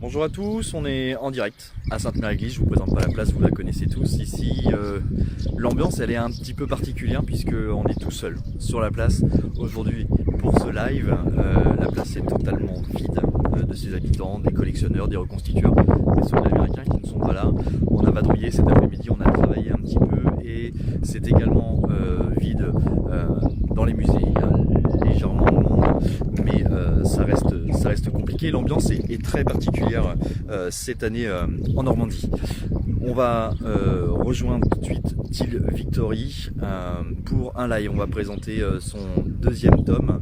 Bonjour à tous, on est en direct à Sainte-Mère-Église, je vous présente pas la place, vous la connaissez tous. Ici, euh, l'ambiance elle est un petit peu particulière puisque on est tout seul sur la place. Aujourd'hui, pour ce live, euh, la place est totalement vide euh, de ses habitants, des collectionneurs, des reconstitueurs, des soldats américains qui ne sont pas là. On a vadrouillé cet après-midi, on a travaillé un petit peu et c'est également vide dans les musées. Il y a légèrement de monde, mais ça reste ça reste compliqué. L'ambiance est, très particulière euh, cette année euh, en Normandie. On va euh, rejoindre tout de suite Till Victory pour un live. On va présenter son deuxième tome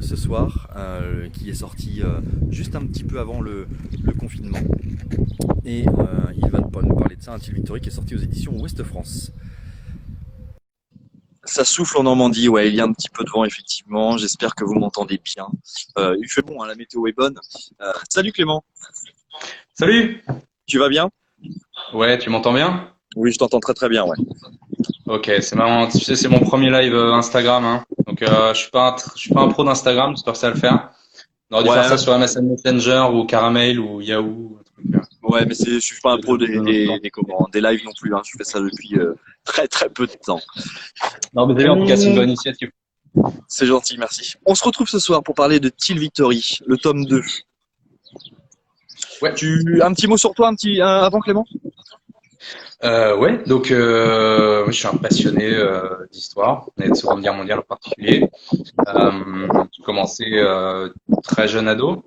ce soir, qui est sorti juste un petit peu avant le, confinement. Et il va nous parler de ça, un Till Victory qui est sorti aux éditions Ouest France. Ça souffle en Normandie, ouais, il y a un petit peu de vent effectivement. J'espère que vous m'entendez bien. Euh, il fait bon, hein, la météo est bonne. Euh, salut Clément. Salut. Tu vas bien? Ouais, tu m'entends bien? Oui, je t'entends très très bien, ouais. Ok, c'est marrant. Tu sais, c'est mon premier live euh, Instagram, hein. donc je suis pas, je suis pas un pro d'Instagram. J'espère que ça va le faire. On aurait dû faire ça sur MSN Messenger ou Caramel ou Yahoo. Ouais, mais je suis pas un pro des, des, des, lives non plus. Hein. Je fais ça depuis euh, très très peu de temps. Non, mais déjà, en tout cas, c'est une bonne initiative. C'est gentil, merci. On se retrouve ce soir pour parler de Till Victory, le tome 2. Ouais. Tu, un petit mot sur toi, un petit, avant Clément? Euh, ouais, donc euh, je suis un passionné euh, d'histoire, et de Seconde Guerre mondiale en particulier. Euh, j'ai commencé euh, très jeune ado,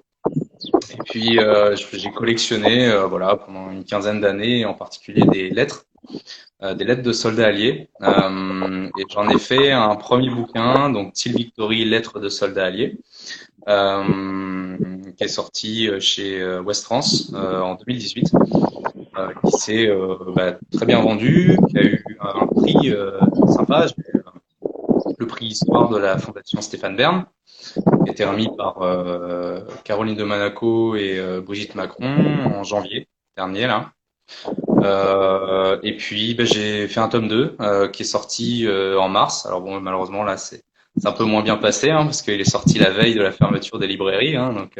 et puis euh, j'ai collectionné euh, voilà pendant une quinzaine d'années, en particulier des lettres, euh, des lettres de soldats alliés. et j'en ai fait un premier bouquin, donc Till Victory, lettres de soldats alliés, qui est sorti chez West France en 2018, qui s'est bah, très bien vendu, qui a eu un prix sympa, le prix Histoire de la Fondation Stéphane Bern qui a été remis par euh, Caroline de Monaco et euh, Brigitte Macron en janvier dernier là. Euh, et puis ben, j'ai fait un tome 2 qui est sorti en mars. Alors bon malheureusement là c'est un peu moins bien passé hein, parce qu'il est sorti la veille de la fermeture des librairies. Hein, donc,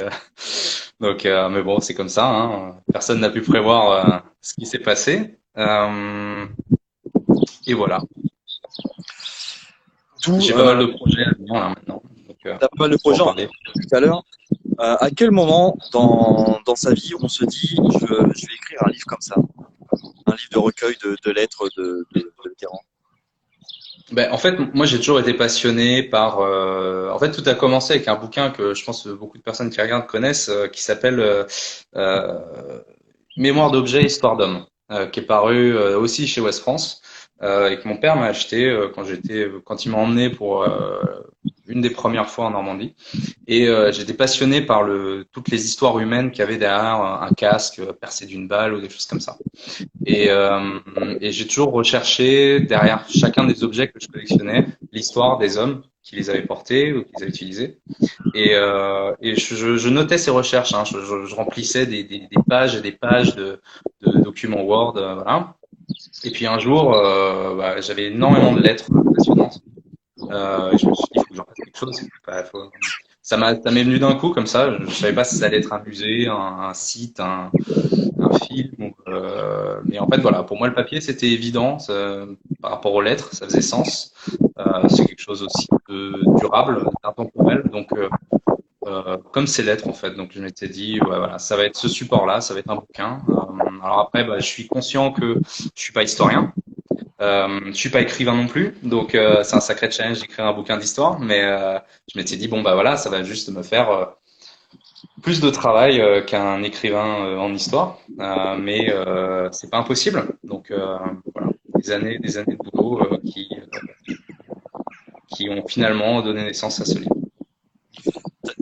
donc mais bon, c'est comme ça. Hein, personne n'a pu prévoir ce qui s'est passé. et voilà. J'ai pas mal de projets à venir là maintenant. Euh, T'as pas mal de projets, tout à l'heure. Euh, à quel moment dans, sa vie on se dit je, vais écrire un livre comme ça? Un livre de recueil de, lettres de, de, ben, en fait, moi j'ai toujours été passionné par. Euh, en fait, tout a commencé avec un bouquin que je pense que beaucoup de personnes qui regardent connaissent, euh, qui s'appelle Mémoire d'objets, histoire d'homme, qui est paru aussi chez West France et que mon père m'a acheté quand j'étais, quand il m'a emmené pour une des premières fois en Normandie. Et euh, j'étais passionné par le, toutes les histoires humaines qu'il y avait derrière un casque percé d'une balle ou des choses comme ça. Et, euh, et j'ai toujours recherché derrière chacun des objets que je collectionnais l'histoire des hommes qui les avaient portés ou qui les avaient utilisés. Et, euh, et je, je, notais ces recherches. Hein. Je, je, remplissais des, des, des, pages et des pages de, de documents Word. Euh, voilà. Et puis un jour, euh, bah, j'avais énormément de lettres passionnantes. Euh, je me suis dit, il faut que j'en fasse quelque chose. Ça m'a, ça m'est venu d'un coup comme ça. Je, ne savais pas si ça allait être un musée, un, site, un, un film. Euh, mais en fait, voilà, pour moi, le papier, c'était évident par rapport aux lettres, ça faisait sens. Euh, c'est quelque chose aussi de durable, intemporel. Donc, euh, comme ces lettres en fait. Donc je m'étais dit, ouais, voilà, ça va être ce support-là, ça va être un bouquin. Euh, alors après, bah, je suis conscient que je suis pas historien, euh, je suis pas écrivain non plus, donc euh, c'est un sacré challenge d'écrire un bouquin d'histoire. Mais euh, je m'étais dit bon bah voilà, ça va juste me faire plus de travail qu'un écrivain en histoire, mais c'est pas impossible. Donc voilà, des années, des années de boulot qui qui ont finalement donné naissance à ce livre.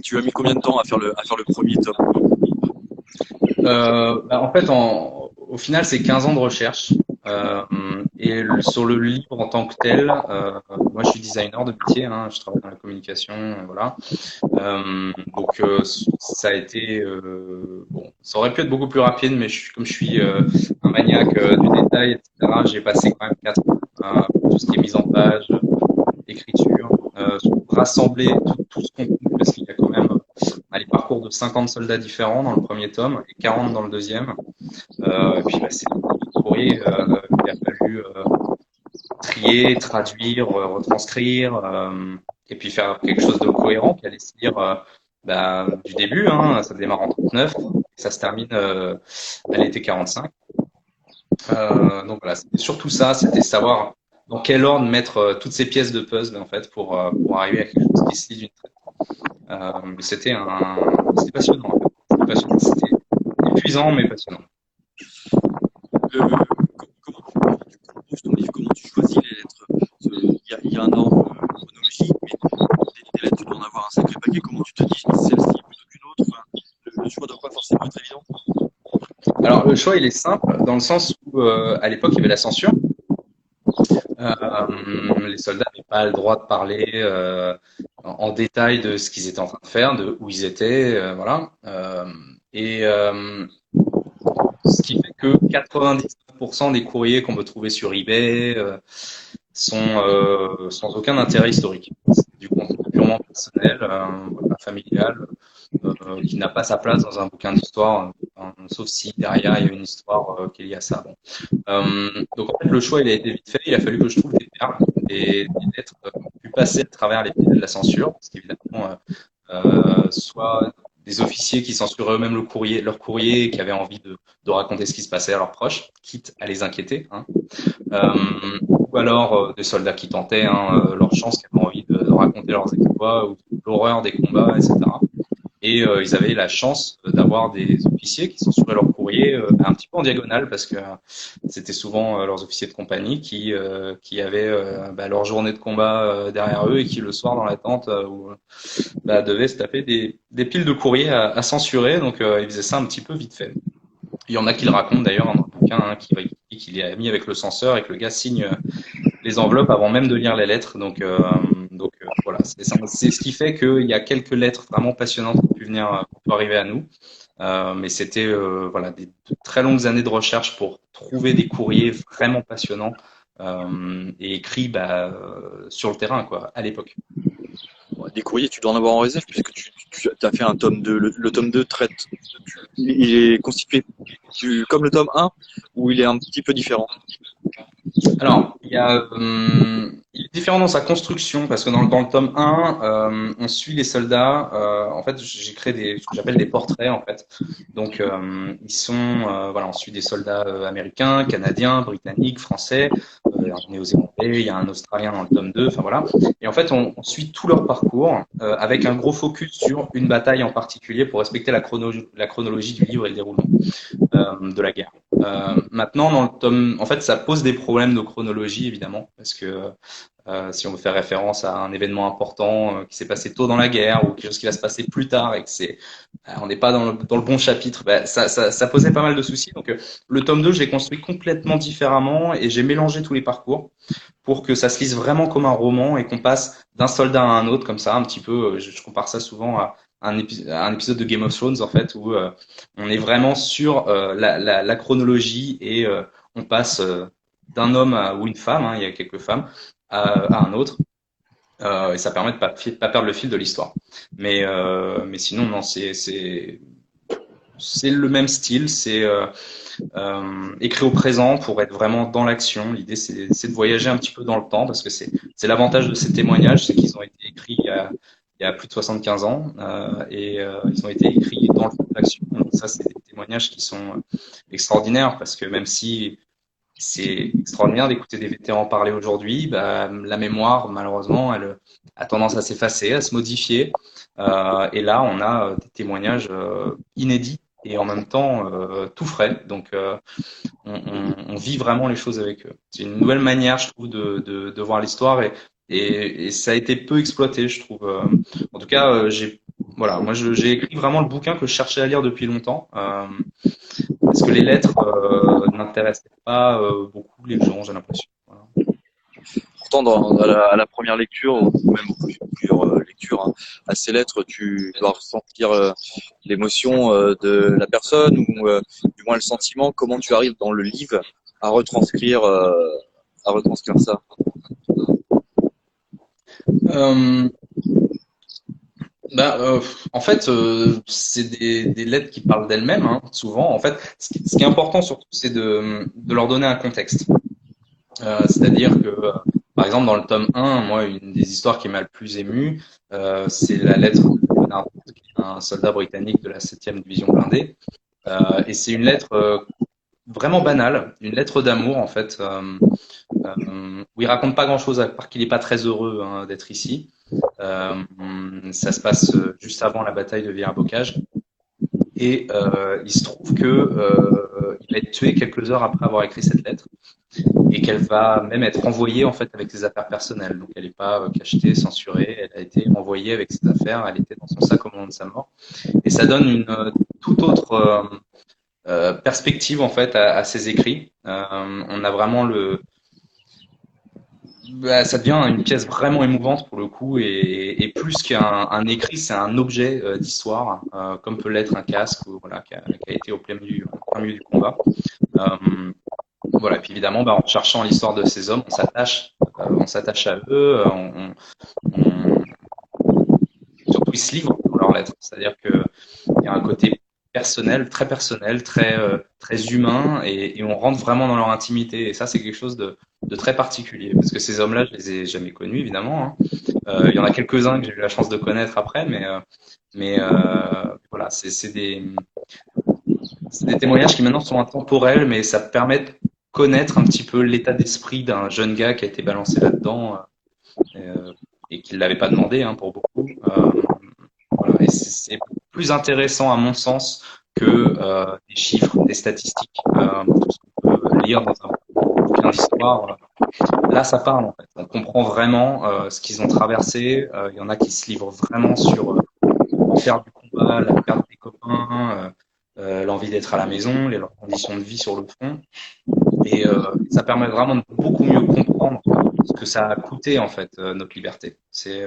Tu as mis combien de temps à faire le à faire le premier tome bah, En fait, en, au final, c'est 15 ans de recherche. Euh, et sur le livre en tant que tel, euh, moi je suis designer de métier, hein, je travaille dans la communication, voilà. Euh, donc euh, ça a été bon, ça aurait pu être beaucoup plus rapide, mais je, comme je suis un maniaque du détail, etc. J'ai passé quand même quatre ans tout ce qui est mise en page, écriture, rassembler tout, tout ce contenu parce qu'il y a quand même les parcours de 50 soldats différents dans le premier tome et 40 dans le deuxième. et puis bah, c'est un courrier qu'il a fallu trier, traduire, retranscrire, et puis faire quelque chose de cohérent qui allait se lire bah, du début. Hein, ça démarre en 39, et ça se termine à l'été 45. Euh, donc voilà, c'était surtout ça, c'était savoir dans quel ordre mettre euh, toutes ces pièces de puzzle en fait pour, euh, pour arriver à quelque chose qui se lit d'une traite. Euh, c'était un, c'était passionnant. En fait. C'était c'était épuisant mais passionnant. Le, comment, tu composes ton livre? Comment tu choisis les lettres? Il y a, il y a un ordre chronologique, mais des, des, lettres, tu dois en avoir un sacré paquet. Comment tu te dis celle-ci plutôt qu'une autre? Enfin, le, le choix doit pas forcément être évident. Alors le choix il est simple dans le sens où euh, à l'époque il y avait la censure. Euh, les soldats n'avaient pas le droit de parler euh, en, détail de ce qu'ils étaient en train de faire, de où ils étaient, euh, voilà. Euh, et ce qui fait que 99% des courriers qu'on peut trouver sur eBay sont sans aucun intérêt historique. C'est du contenu purement personnel, familial, qui n'a pas sa place dans un bouquin d'histoire sauf si derrière il y a une histoire euh, qui est liée à ça. Euh, donc en fait, le choix il a été vite fait. Il a fallu que je trouve des termes, des, des lettres euh, passer à travers les de la censure, parce qu'évidemment, soit des officiers qui censuraient eux-mêmes le courrier, leur courrier, et qui avaient envie de, de, raconter ce qui se passait à leurs proches, quitte à les inquiéter. Hein. Euh, ou alors des soldats qui tentaient hein, leur chance, qui avaient envie de, de raconter leurs exploits ou l'horreur des combats, etc. Et euh, ils avaient la chance d'avoir des officiers qui censuraient leur courrier euh, un petit peu en diagonale parce que c'était souvent euh, leurs officiers de compagnie qui qui avaient bah, leur journée de combat derrière eux et qui le soir dans la tente bah, devaient se taper des, des piles de courriers à, à censurer. Donc ils faisaient ça un petit peu vite fait. Il y en a qui le racontent d'ailleurs dans le bouquin, hein, qui, qu'il est mis avec le censeur et que le gars signe les enveloppes avant même de lire les lettres. Donc donc euh, voilà, c'est ce qui fait qu'il y a quelques lettres vraiment passionnantes qui euh, pour arriver à nous. Euh, mais c'était euh, voilà des très longues années de recherche pour trouver des courriers vraiment passionnants et écrits bah, sur le terrain quoi à l'époque. Des courriers, tu dois en avoir en réserve puisque tu, as fait un tome 2. Le, tome 2 traite, il est constitué du, comme le tome 1 ou il est un petit peu différent Alors, il y a, hum, il est différent dans sa construction parce que dans, le tome 1, euh, on suit les soldats. Euh, en fait, j'ai créé des, ce que j'appelle des portraits en fait. Donc, euh, ils sont, euh, voilà, on suit des soldats euh, américains, canadiens, britanniques, français, euh, néo-zélandais. Il y a un Australien dans le tome 2. Enfin voilà. Et en fait, on, suit tout leur parcours avec un gros focus sur une bataille en particulier pour respecter la, la chronologie du livre et le déroulement de la guerre. Maintenant, dans le tome, en fait, ça pose des problèmes de chronologie évidemment parce que euh, si on veut faire référence à un événement important euh, qui s'est passé tôt dans la guerre ou quelque chose qui va se passer plus tard et que c'est euh, on n'est pas dans le, dans le, bon chapitre, bah, ça, ça, ça, posait pas mal de soucis. Donc le tome 2, je l'ai construit complètement différemment et j'ai mélangé tous les parcours pour que ça se lise vraiment comme un roman et qu'on passe d'un soldat à un autre comme ça, un petit peu. Je, je compare ça souvent à un, épisode de Game of Thrones en fait où on est vraiment sur la, la, chronologie et on passe d'un homme ou une femme, hein, il y a quelques femmes, à, un autre. Euh, et ça permet de pas, pas perdre le fil de l'histoire. Mais, euh, mais sinon, non, c'est, le même style, c'est euh, euh, écrit au présent pour être vraiment dans l'action. L'idée, c'est, de voyager un petit peu dans le temps parce que c'est l'avantage de ces témoignages, c'est qu'ils ont été écrits il y a, il y a plus de 75 ans euh, et euh, ils ont été écrits dans le fond de l'action. Donc ça, c'est des témoignages qui sont extraordinaires parce que même si c'est extraordinaire d'écouter des vétérans parler aujourd'hui. Bah, la mémoire, malheureusement, elle a tendance à s'effacer, à se modifier. Euh, et là, on a euh, des témoignages euh, inédits et en même temps euh, tout frais. Donc, euh, on, on, on, vit vraiment les choses avec eux. C'est une nouvelle manière, je trouve, de, de, de voir l'histoire et, et, et, ça a été peu exploité, je trouve. en tout cas, j'ai voilà, moi j'ai écrit vraiment le bouquin que je cherchais à lire depuis longtemps. Euh, parce que les lettres euh, n'intéressaient pas euh, beaucoup les gens, j'ai l'impression. Pourtant, dans, à, la, première lecture, ou même plusieurs euh, lectures, hein, à ces lettres, tu dois ressentir euh, l'émotion euh, de la personne, ou du moins le sentiment. Comment tu arrives dans le livre à retranscrire, à retranscrire ça? Ben, euh, en fait, euh, c'est des, lettres qui parlent d'elles-mêmes, hein, souvent. En fait, ce qui, est important surtout, c'est de, leur donner un contexte. Euh, C'est-à-dire que, par exemple, dans le tome 1, moi, une des histoires qui m'a le plus ému, euh, c'est la lettre de Leonard, un soldat britannique de la 7e division blindée. Euh, et c'est une lettre vraiment banale, une lettre d'amour, en fait, où il raconte pas grand-chose, à part qu'il est pas très heureux hein, d'être ici. Euh, ça se passe euh, juste avant la bataille de Villers-Bocage. Et euh, il se trouve que euh, il a été tué quelques heures après avoir écrit cette lettre et qu'elle va même être envoyée en fait avec ses affaires personnelles. Donc elle n'est pas cachetée, censurée, elle a été envoyée avec ses affaires, elle était dans son sac au moment de sa mort. Et ça donne une toute autre euh, perspective en fait à, à ses écrits. Euh, on a vraiment le bah, ça devient une pièce vraiment émouvante pour le coup et, et plus qu'un un écrit, c'est un objet euh, d'histoire, euh, comme peut l'être un casque ou, voilà, qui, a, qui a été au plein milieu, au plein milieu du combat. Euh, voilà, et puis évidemment, bah, en cherchant l'histoire de ces hommes, on s'attache, euh, on s'attache à eux, on, on, on, surtout ils se livrent dans leurs lettres, c'est-à-dire que il y a un côté personnel, très personnel, très très humain, et, on rentre vraiment dans leur intimité. Et ça, c'est quelque chose de, très particulier, parce que ces hommes-là, je les ai jamais connus, évidemment. Hein. Euh, il y en a quelques-uns que j'ai eu la chance de connaître après, mais, euh, euh, voilà, c'est des, témoignages qui maintenant sont intemporels, mais ça permet de connaître un petit peu l'état d'esprit d'un jeune gars qui a été balancé là-dedans euh, et qui ne l'avait pas demandé hein, pour beaucoup. Euh, et c'est plus intéressant à mon sens que euh, des chiffres, des statistiques, tout ce qu'on peut lire dans un d'histoire. Là, ça parle en fait. On comprend vraiment euh, ce qu'ils ont traversé. Euh, il y en a qui se livrent vraiment sur euh, l'enfer du combat, la perte des copains, euh, l'envie d'être à la maison, les, leurs conditions de vie sur le front. Et ça permet vraiment de beaucoup mieux comprendre ce que ça a coûté en fait notre liberté. C'est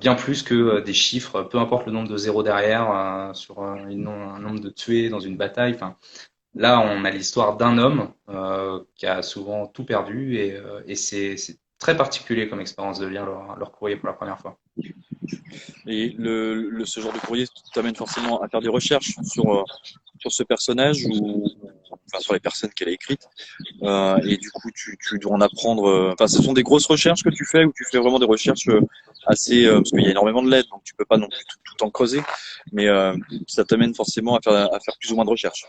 bien plus que des chiffres, peu importe le nombre de zéros derrière, sur un, nombre de tués dans une bataille. Enfin, Là, on a l'histoire d'un homme euh, qui a souvent tout perdu et, euh, c'est très particulier comme expérience de lire leur, courrier pour la première fois. Et ce genre de courrier t'amène forcément à faire des recherches sur, euh, sur ce personnage ou sur les personnes qu'elle a écrites. Euh, et du coup, tu, dois en apprendre. Euh, enfin, ce sont des grosses recherches que tu fais ou tu fais vraiment des recherches assez. parce qu'il y a énormément de lettres, donc tu peux pas non plus tout, en creuser. Mais ça t'amène forcément à faire, plus ou moins de recherches.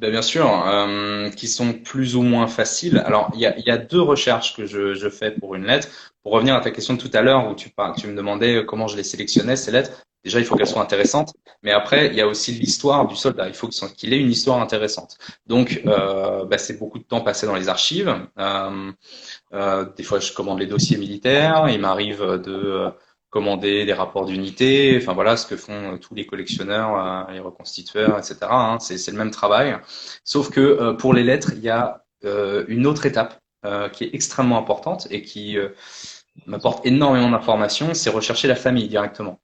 Ben bien sûr, euh, qui sont plus ou moins faciles. Alors, il y a, deux recherches que je, je, fais pour une lettre. Pour revenir à ta question de tout à l'heure, où tu, tu me demandais comment je les sélectionnais, ces lettres, déjà, il faut qu'elles soient intéressantes. Mais après, il y a aussi l'histoire du soldat. Il faut qu'il ait une histoire intéressante. Donc, euh, ben, c'est beaucoup de temps passé dans les archives. Euh, euh des fois, je commande les dossiers militaires. Il m'arrive de commander des rapports d'unité, enfin voilà ce que font euh, tous les collectionneurs, euh, les reconstitueurs, etc. Hein, c'est le même travail, sauf que euh, pour les lettres, il y a une autre étape qui est extrêmement importante et qui m'apporte énormément d'informations, c'est rechercher la famille directement.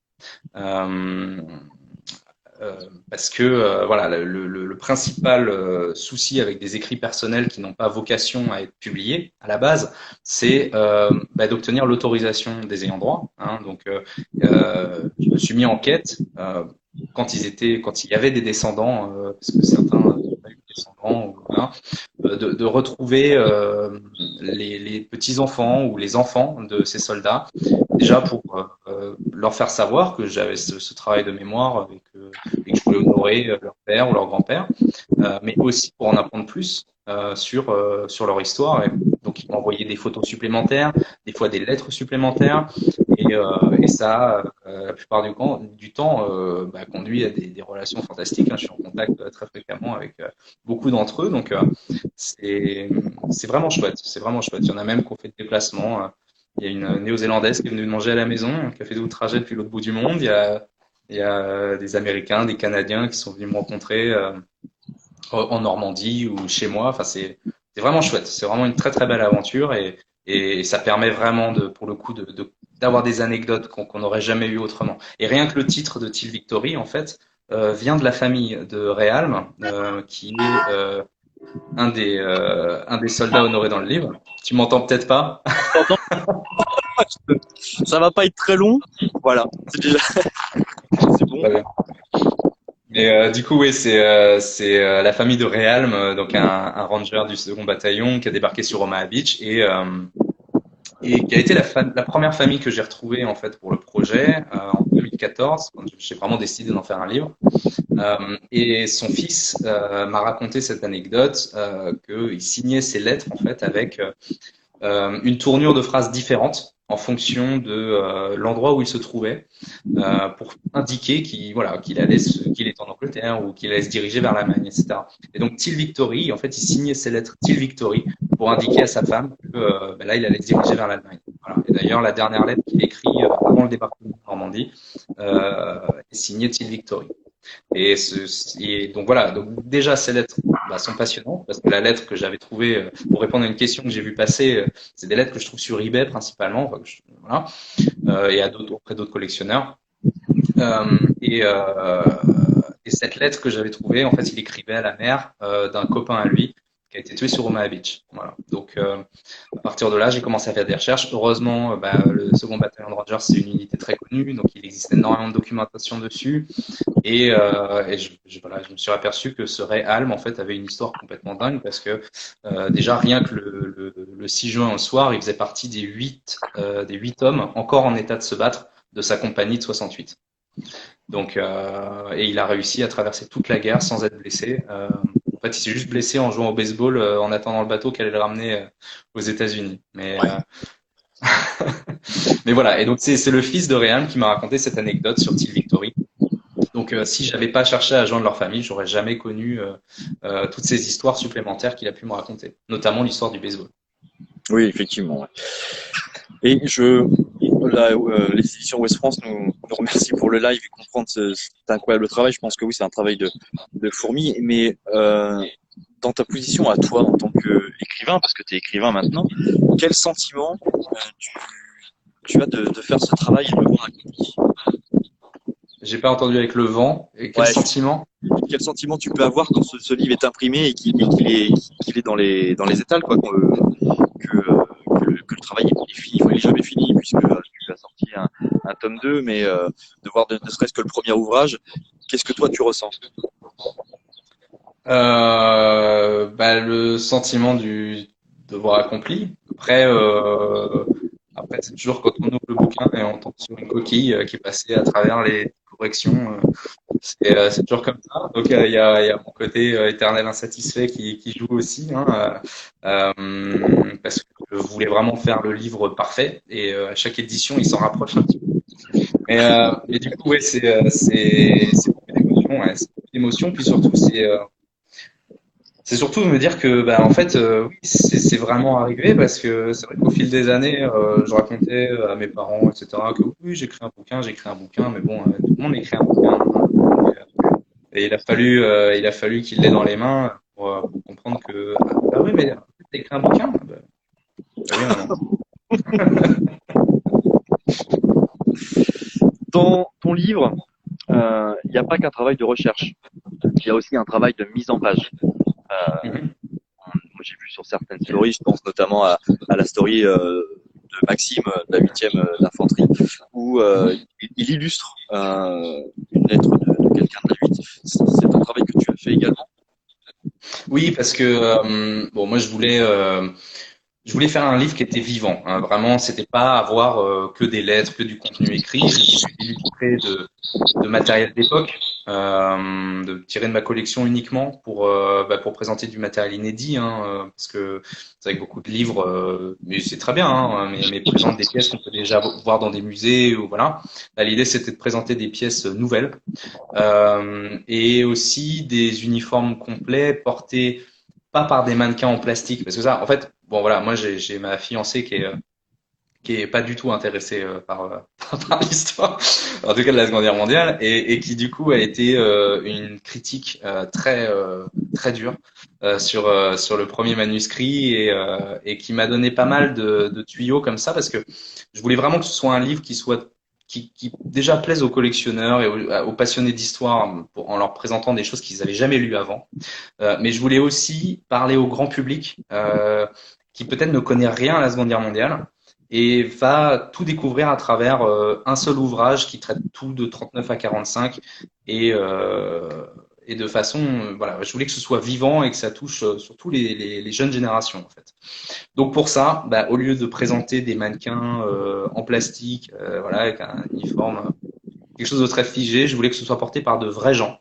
Euh, parce que euh, voilà, le, principal euh, souci avec des écrits personnels qui n'ont pas vocation à être publiés à la base, c'est bah, d'obtenir l'autorisation des ayants droit. Hein, donc, je me suis mis en quête quand quand il y avait des descendants, parce que certains hein, de, de, retrouver euh, les, les petits enfants ou les enfants de ces soldats déjà pour euh, leur faire savoir que j'avais ce, ce, travail de mémoire et que, et que, je voulais honorer leur père ou leur grand-père, euh, mais aussi pour en apprendre plus euh, sur euh, sur leur histoire. Et donc ils envoyé des photos supplémentaires, des fois des lettres supplémentaires, et, euh, et ça, plupart du, temps, bah, conduit à des, relations fantastiques. Hein. Je suis en contact très fréquemment avec beaucoup d'entre eux, donc c'est vraiment chouette. C'est vraiment chouette. Il y en a même qui ont fait des déplacements. Il y a une néo-zélandaise qui est venue manger à la maison, qui a fait tout le trajet depuis l'autre bout du monde. Il y, a, des Américains, des Canadiens qui sont venus me rencontrer euh, en Normandie ou chez moi. Enfin, c'est vraiment chouette. C'est vraiment une très très belle aventure et, ça permet vraiment pour le coup, de, d'avoir des anecdotes qu'on n'aurait jamais eu autrement. Et rien que le titre de Till Victory, en fait, euh, vient de la famille de Realm, euh, qui est euh, un des, un des soldats honorés dans le livre. Tu m'entends peut-être pas? Ça va pas être très long. Voilà, c'est déjà, bon. Mais euh, du coup, oui, c'est euh, euh, la famille de Realm, donc un, un ranger du second bataillon qui a débarqué sur Omaha Beach et et qui a été la, la première famille que j'ai retrouvée en fait pour le projet euh, en 2014 quand j'ai vraiment décidé d'en faire un livre. Euh, et son fils euh, m'a raconté cette anecdote euh, qu'il signait ses lettres en fait avec euh, une tournure de phrases différente en fonction de l'endroit où il se trouvait pour indiquer qu'il voilà qu'il allait qu'il est en Angleterre ou qu'il allait se diriger vers l'Allemagne, etc. Et donc Till Victory, en fait, il signait ses lettres Till Victory pour indiquer à sa femme que euh, ben là, il allait se diriger vers l'Allemagne. Voilà. Et d'ailleurs, la dernière lettre qu'il écrit euh, avant le débarquement de Normandie euh, est signée Till Victory. Et, ce, et donc voilà, donc déjà ces lettres bah, sont passionnantes parce que la lettre que j'avais trouvée euh, pour répondre à une question que j'ai vue passer, euh, c'est des lettres que je trouve sur eBay principalement, voilà, euh, et à d'autres auprès d'autres collectionneurs. Euh, et, euh, et cette lettre que j'avais trouvée, en fait, il écrivait à la mère d'un copain à lui a été tué sur Omaha Beach. Voilà. Donc, euh, à partir de là, j'ai commencé à faire des recherches. Heureusement, euh, bah, le second bataillon de Rangers, c'est une unité très connue, donc il existe énormément de documentation dessus. Et, euh, et je, voilà, je me suis aperçu que ce Ray Alm, en fait, avait une histoire complètement dingue parce que euh, déjà, rien que le, le, le 6 juin au soir, il faisait partie des huit, euh, des huit hommes encore en état de se battre de sa compagnie de 68. Donc, et il a réussi à traverser toute la guerre sans être blessé. En fait, il s'est juste blessé en jouant au baseball euh, en attendant le bateau qui allait le ramener euh, aux États-Unis. Mais, euh, mais voilà. Et donc, c'est le fils de Réal qui m'a raconté cette anecdote sur Till Victory. Donc, euh, si j'avais pas cherché à joindre leur famille, j'aurais jamais connu euh, euh, toutes ces histoires supplémentaires qu'il a pu me raconter, notamment l'histoire du baseball. Oui, effectivement. Et je, là, euh, les éditions Ouest France nous, nous remercient pour le live et comprendre ce, cet incroyable travail. Je pense que oui, c'est un travail de, de fourmi. Mais euh, dans ta position à toi en tant qu'écrivain, parce que tu es écrivain maintenant, quel sentiment euh, tu, tu as de, de faire ce travail et de le voir accompli? J'ai pas entendu avec le vent. Et quel Ouais. sentiment? Quel sentiment tu peux avoir quand ce, ce livre est imprimé et qu'il est, est dans les, dans les étals, quoi, que, le, travail est fini, enfin, il est jamais fini puisque euh, tu as sorti un, tome 2, mais euh, de voir ne, serait-ce que le premier ouvrage, qu'est-ce que toi tu ressens? Euh, bah, le sentiment du devoir accompli. Après, euh, après c'est toujours quand on ouvre le bouquin et on tombe sur une coquille qui est passée à travers les corrections. c'est toujours comme ça. Donc il y a, il mon côté éternel insatisfait qui, joue aussi, hein, parce que je voulais vraiment faire le livre parfait et euh, à chaque édition il s'en rapproche un petit peu. Mais, euh, mais du coup, ouais, c'est euh, c'est beaucoup d'émotions, ouais, d'émotions, puis surtout c'est euh, c'est surtout me dire que, bah, en fait, euh, oui, c'est vraiment arrivé parce que c'est vrai qu'au fil des années, euh, je racontais à mes parents, etc., que oui, j'ai écrit un bouquin, j'ai écrit un bouquin, mais bon, euh, tout le monde écrit un bouquin. Et, euh, il a fallu, euh, il a fallu qu'il l'ait dans les mains pour, euh, pour comprendre que, ah oui, mais t'as écrit un bouquin? Bah, bah. Dans ton livre, euh, il n'y a pas qu'un travail de recherche, il y a aussi un travail de mise en page. Euh, Mhm. moi, j'ai vu sur certaines stories, je pense notamment à, à la story euh, de Maxime, euh, de la 8e d'infanterie, où euh, il, il illustre euh, une lettre de, de quelqu'un de la 8. C'est c'est un travail que tu as fait également? Oui, parce que euh, bon, moi je voulais euh, je voulais faire un livre qui était vivant. Hein. Vraiment, c'était pas avoir euh, que des lettres, que du contenu écrit. Je voulais illustrer de, de matériel d'époque, euh, de tirer de ma collection uniquement pour euh, bah, pour présenter du matériel inédit, hein, euh, parce que c'est que beaucoup de livres, euh, mais c'est très bien, hein, mais, mais présentent des pièces qu'on peut déjà voir dans des musées ou voilà. Là, L'idée c'était de présenter des pièces nouvelles et aussi des uniformes complets portés pas par des mannequins en plastique parce que ça en fait bon voilà moi j'ai ma fiancée qui est euh, qui est pas du tout intéressée euh, par euh, par l'histoire en tout cas de la Seconde Guerre mondiale et, et qui du coup a été euh, une critique très très dure sur sur le premier manuscrit et et qui m'a donné pas mal de, de tuyaux comme ça parce que je voulais vraiment que ce soit un livre qui soit qui, qui déjà plaise aux collectionneurs et aux, aux passionnés d'histoire en leur présentant des choses qu'ils avaient jamais lues avant. Euh, mais je voulais aussi parler au grand public euh, qui peut-être ne connaît rien à la Seconde Guerre mondiale et va tout découvrir à travers un seul ouvrage qui traite tout de 39 à 45 et et de façon, voilà, je voulais que ce soit vivant et que ça touche surtout les, jeunes générations en fait. Donc pour ça, bah, au lieu de présenter des mannequins en plastique, voilà, avec un uniforme, quelque chose de très figé, je voulais que ce soit porté par de vrais gens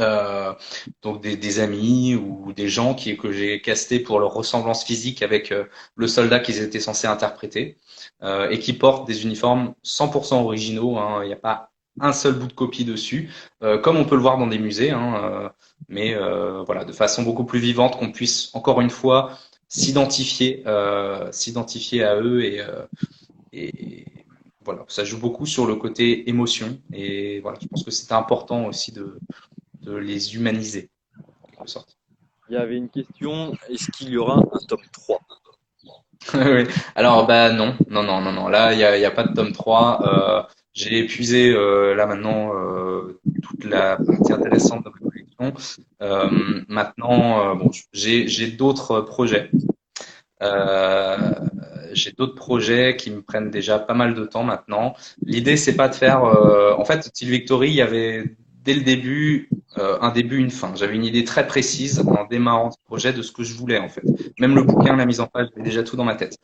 euh, donc des, amis ou des gens qui, que j'ai castés pour leur ressemblance physique avec euh, le soldat qu'ils étaient censés interpréter euh, et qui portent des uniformes 100% originaux. Hein. Il n'y a pas un seul bout de copie dessus, euh, comme on peut le voir dans des musées, hein, mais voilà, de façon beaucoup plus vivante, qu'on puisse encore une fois s'identifier, s'identifier à eux et, et voilà, ça joue beaucoup sur le côté émotion et voilà, je pense que c'est important aussi de, de les humaniser, en quelque sorte. Il y avait une question, est-ce qu'il y aura un tome 3 oui. Alors, bah non, non, non, non, non. Là, il n'y a, pas de tome 3. Euh, j'ai épuisé euh, là maintenant euh, toute la partie intéressante de ma collection. Euh, maintenant, euh, bon, j'ai d'autres projets. Euh, j'ai d'autres projets qui me prennent déjà pas mal de temps maintenant. L'idée, c'est pas de faire. en fait, Till Victory, il y avait dès le début euh, un début, une fin. J'avais une idée très précise en démarrant ce projet de ce que je voulais en fait. Même le bouquin, la mise en page, j'avais déjà tout dans ma tête.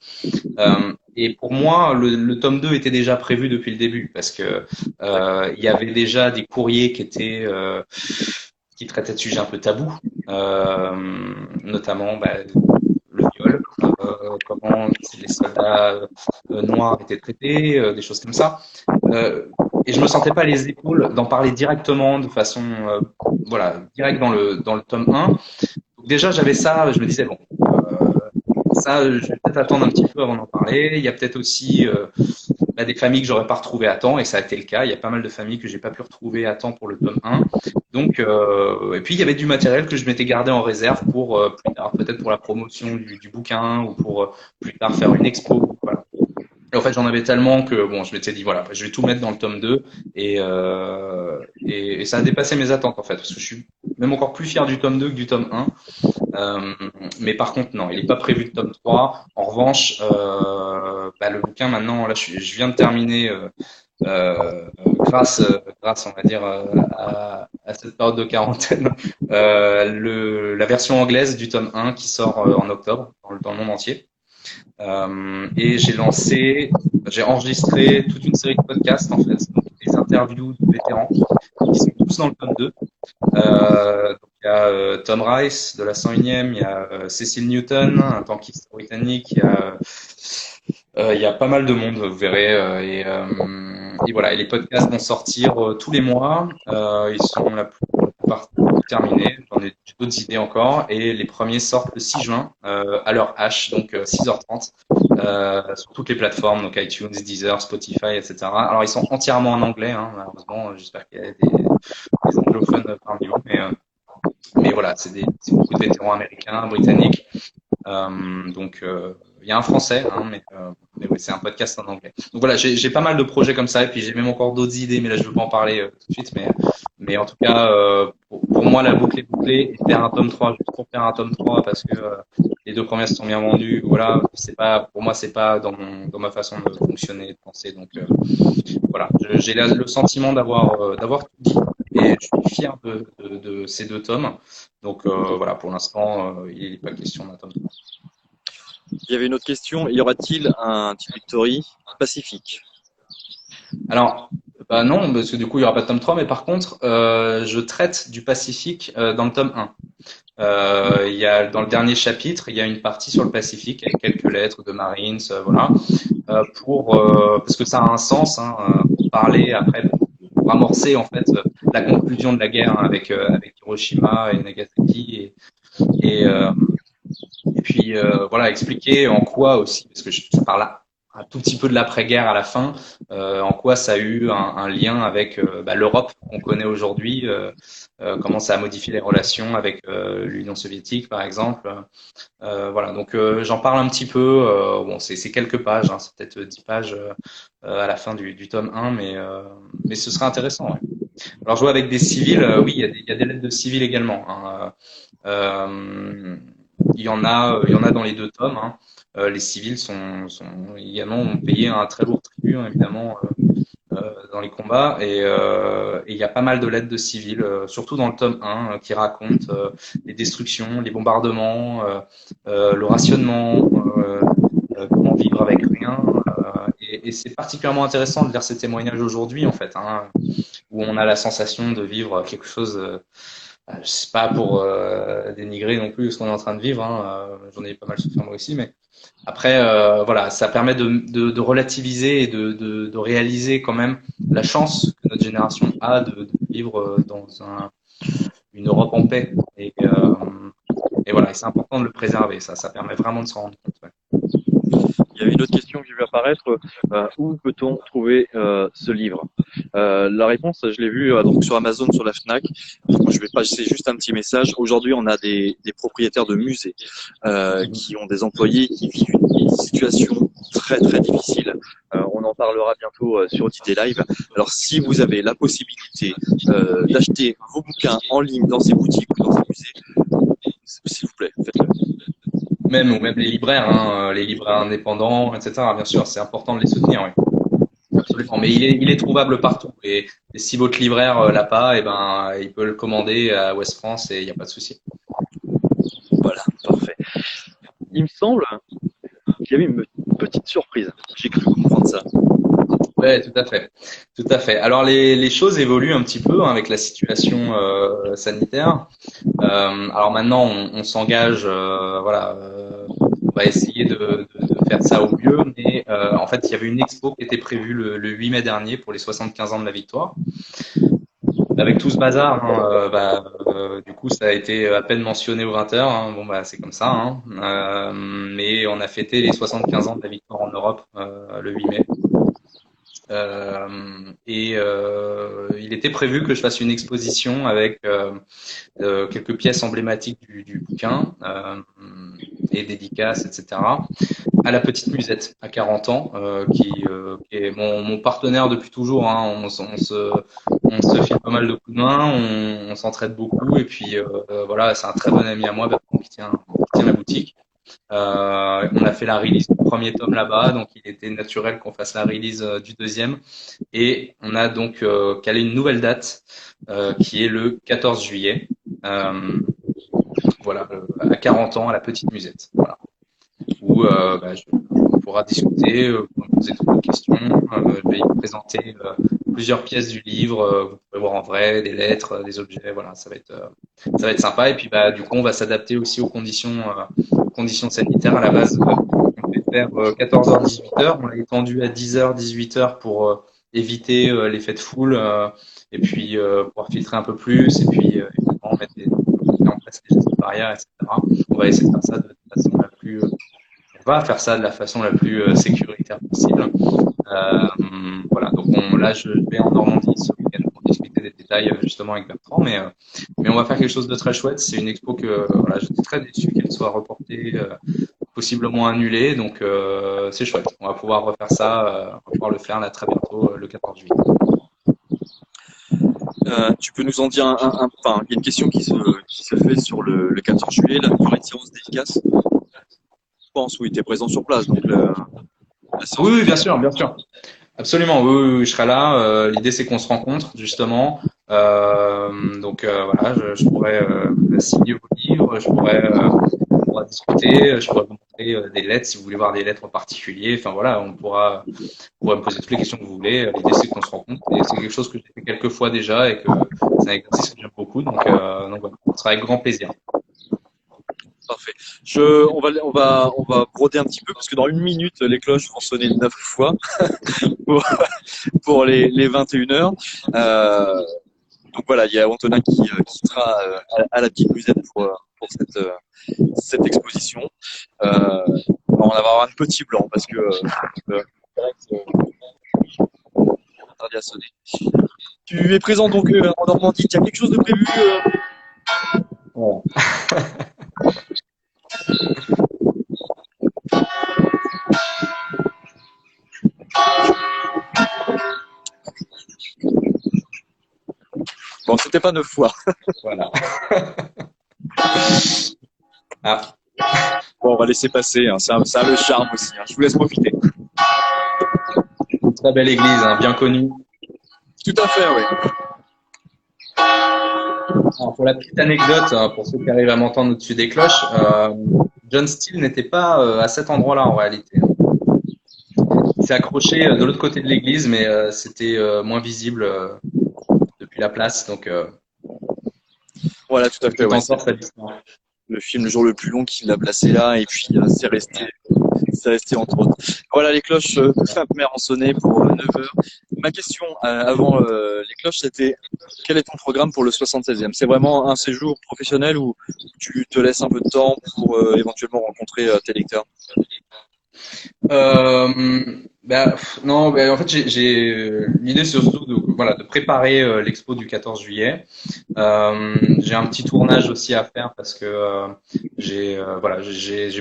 Euh, et pour moi, le, tome 2 était déjà prévu depuis le début parce que euh, il y avait déjà des courriers qui étaient qui traitaient de sujets un peu tabous, notamment bah, le viol, comment les soldats noirs étaient traités, des choses comme ça. Et je me sentais pas les épaules d'en parler directement de façon euh, voilà direct dans le dans le tome 1 donc déjà j'avais ça je me disais bon euh, ça je vais peut-être attendre un petit peu avant d'en parler. Il y a peut-être aussi euh, bah, des familles que j'aurais pas retrouvées à temps et ça a été le cas. Il y a pas mal de familles que j'ai pas pu retrouver à temps pour le tome 1 donc et puis il y avait du matériel que je m'étais gardé en réserve pour plus tard peut-être pour la promotion du, du, bouquin ou pour plus tard faire une expo. Voilà. Et en fait, j'en avais tellement que bon, je m'étais dit voilà, je vais tout mettre dans le tome 2 et, euh, et, et, ça a dépassé mes attentes en fait, parce que je suis même encore plus fier du tome 2 que du tome 1. Euh, mais par contre, non, il n'est pas prévu de tome 3. En revanche, euh, bah, le bouquin maintenant, là, je, je viens de terminer. Euh, euh grâce, grâce, on va dire, à, à cette période de quarantaine, le, la version anglaise du tome 1 qui sort en octobre dans le, dans le monde entier. Euh, et j'ai lancé, j'ai enregistré toute une série de podcasts en fait, des interviews de vétérans qui sont tous dans le tome 2. Euh, il y a euh, Tom Rice de la 101e, il y a euh, Cecil Newton, un tankiste britannique, il y a il y a pas mal de monde, vous verrez. et, voilà, et les podcasts vont sortir tous les mois. ils sont la plupart terminés. J'en ai d'autres idées encore. Et les premiers sortent le 6 juin euh, à l'heure H, donc 6h30, euh, euh, sur toutes les plateformes, donc iTunes, Deezer, Spotify, etc. Alors ils sont entièrement en anglais, hein, malheureusement. J'espère qu'il y a des, anglophones parmi vous, mais mais voilà, c'est beaucoup de vétérans américains, britanniques. Euh, donc, euh, il y a un français, hein, mais, euh, mais oui, c'est un podcast en anglais. Donc voilà, j'ai pas mal de projets comme ça, et puis j'ai même encore d'autres idées, mais là je veux pas en parler euh, tout de suite. Mais, mais en tout cas, euh, pour, pour, moi, la boucle est bouclée. Et faire un tome 3, je vais trop faire un tome 3 parce que les deux premières sont bien vendues. Voilà, c'est pas, pour moi, c'est pas dans, mon, dans ma façon de fonctionner, de penser. Donc voilà, j'ai le sentiment d'avoir tout dit et je suis fier de, de, de ces deux tomes. Donc voilà, pour l'instant, il n'est pas question d'un tome 3. Il y avait une autre question. Y aura-t-il un Team Victory pacifique Alors, bah non, parce que du coup, il n'y aura pas de tome 3, mais par contre, euh, je traite du Pacifique euh, dans le tome 1. Euh, il y a, dans le dernier chapitre, il y a une partie sur le Pacifique avec quelques lettres de Marines, euh, voilà, euh, pour euh, parce que ça a un sens, hein, pour parler après, pour amorcer en fait la conclusion de la guerre hein, avec avec Hiroshima et Nagasaki et, et et puis euh, voilà, expliquer en quoi aussi, parce que je, parle un tout petit peu de l'après-guerre à la fin, euh, en quoi ça a eu un, lien avec euh, bah, l'Europe qu'on connaît aujourd'hui, comment ça a modifié les relations avec l'Union soviétique par exemple. voilà, donc j'en parle un petit peu. bon, c'est quelques pages, hein, c'est peut-être 10 pages à la fin du, du tome 1, mais mais ce serait intéressant. Ouais. Alors jouer avec des civils, oui, il y, a des, il y, a des lettres de civils également. Hein. Il y en a, il y en a dans les deux tomes. Hein. les civils sont, sont ont payé un très lourd tribut, hein, évidemment, dans les combats. Et il y a pas mal de lettres de civils, surtout dans le tome 1, qui racontent les destructions, les bombardements, le rationnement, comment vivre avec rien. et, et c'est particulièrement intéressant de lire ces témoignages aujourd'hui, en fait, hein, où on a la sensation de vivre quelque chose euh, je sais pas pour euh, dénigrer non plus ce qu'on est en train de vivre. Hein, euh, J'en ai pas mal souffert moi aussi, mais après, voilà, ça permet de, de, de relativiser et de, de, réaliser quand même la chance que notre génération a de, vivre dans un, une Europe en paix. Et, et voilà, c'est important de le préserver. Ça, ça permet vraiment de s'en rendre compte. Il y avait une autre question qui vient apparaître. Euh, où peut-on trouver euh, ce livre? Euh, La réponse, je l'ai vu donc sur Amazon, sur la Fnac. Je vais passer juste un petit message. Aujourd'hui, on a des, des, propriétaires de musées qui ont des employés qui vivent une situation très très difficile. on en parlera bientôt sur OTT Live. Alors, si vous avez la possibilité d'acheter vos bouquins en ligne dans ces boutiques ou dans ces musées, s'il vous plaît, faites-le même ou même les libraires, hein, les libraires indépendants, etc. Bien sûr, c'est important de les soutenir. Oui. Absolument. Mais il est, trouvable partout. Et, si votre libraire euh, l'a pas, et eh ben, il peut le commander à Ouest France et il n'y a pas de souci. Voilà, parfait. Il me semble qu'il y avait une petite surprise. J'ai cru comprendre ça. Oui, tout à fait. Alors les, choses évoluent un petit peu hein, avec la situation euh, sanitaire. Euh, alors maintenant, on, s'engage, euh, voilà, on va essayer de, faire ça au mieux. Mais en fait, il y avait une expo qui était prévue le, le, 8 mai dernier pour les 75 ans de la victoire. Avec tout ce bazar, hein, bah, du coup, ça a été à peine mentionné aux 20 h hein. Bon, bah, c'est comme ça. Mais on a fêté les 75 ans de la victoire en Europe le 8 mai. Euh, et euh, il était prévu que je fasse une exposition avec euh, quelques pièces emblématiques du, du bouquin et dédicaces, etc. À la petite musette, à 40 ans, qui, qui, est mon, mon, partenaire depuis toujours. Hein. On, se, on se file pas mal de coups de main, on, on s'entraide beaucoup, et puis voilà, c'est un très bon ami à moi, qui tient, qui tient la boutique. Euh, on a fait la release du premier tome là-bas, donc il était naturel qu'on fasse la release euh, du deuxième. Et on a donc euh, calé une nouvelle date qui est le 14 juillet. voilà, à 40 ans à la petite musette. Voilà. Où bah, je, on pourra discuter, poser toutes vos questions. je vais y présenter plusieurs pièces du livre. Euh, vous pouvez voir en vrai des lettres, euh, des objets. Voilà, ça va être euh, ça va être sympa. Et puis bah du coup, on va s'adapter aussi aux conditions conditions sanitaires. À la base, on fait faire 14h 18h. On l'a étendu à 10h 18h pour éviter l'effet de foule et puis pouvoir filtrer un peu plus et puis évidemment mettre des, en place gestes barrières, etc. On va essayer de faire ça de façon la plus va faire ça de la façon la plus sécuritaire possible. Euh, voilà, donc on, là je vais en Normandie ce week-end pour discuter des détails euh, justement avec Bertrand, mais, euh, on va faire quelque chose de très chouette. C'est une expo que voilà, j'étais très déçu qu'elle soit reportée, possiblement annulée, donc c'est chouette. On va pouvoir refaire ça, on va pouvoir le faire là très bientôt, le 14 juillet. Euh, tu peux nous en dire un, il y a une question qui se, fait sur le, le 14 juillet, la de séance d'efficace. Pense, oui, tu es présent sur place, donc le, oui, oui, bien sûr, bien sûr. Absolument, oui, oui, je serai là. Euh, L'idée, c'est qu'on se rencontre, justement. Euh, donc, euh, voilà, je, je pourrais euh, signer vos livres, je pourrais, euh, on pourra discuter, je pourrais vous montrer euh, des lettres si vous voulez voir des lettres en particulier. Enfin, voilà, on pourra, on pourra me poser toutes les questions que vous voulez. L'idée, c'est qu'on se rencontre. Et c'est quelque chose que j'ai fait quelques fois déjà et que c'est un exercice que j'aime beaucoup. Donc, donc voilà, ce sera avec grand plaisir. Parfait. Je, on va, on va, on va broder un petit peu parce que dans une minute, les cloches vont sonner neuf fois pour, les, les 21 heures. Euh, donc voilà, il y a Antonin qui, euh, qui sera euh, à, la petite musette pour, pour cette, euh, cette exposition. Euh, on va avoir un petit blanc parce que euh. Tu es présent donc en Normandie. Tu as quelque chose de prévu euh... Bon, c'était pas neuf fois. voilà. ah, on va laisser passer. Hein. Ça, ça a le charme aussi. Hein. Je vous laisse profiter. Une très belle église, hein, bien connue. Tout à fait, oui. Alors, pour la petite anecdote, hein, pour ceux qui arrivent à m'entendre au-dessus des cloches, euh, John Steele n'était pas euh, à cet endroit-là en réalité. Il s'est accroché euh, de l'autre côté de l'église, mais euh, c'était euh, moins visible euh, depuis la place. Donc, euh, Voilà, tout à fait. ouais. le film Le jour le plus long qu'il l'a placé là et puis euh, c'est resté c'est resté entre autres. Voilà les cloches euh, fin de mer ont sonné pour euh, 9h. Ma question euh, avant euh, les cloches c'était quel est ton programme pour le 76e C'est vraiment un séjour professionnel ou tu te laisses un peu de temps pour euh, éventuellement rencontrer euh, tes lecteurs? Euh, bah, non, bah, en fait, j'ai- l'idée surtout de, voilà, de préparer l'expo du 14 juillet. J'ai un petit tournage aussi à faire parce que j'ai voilà,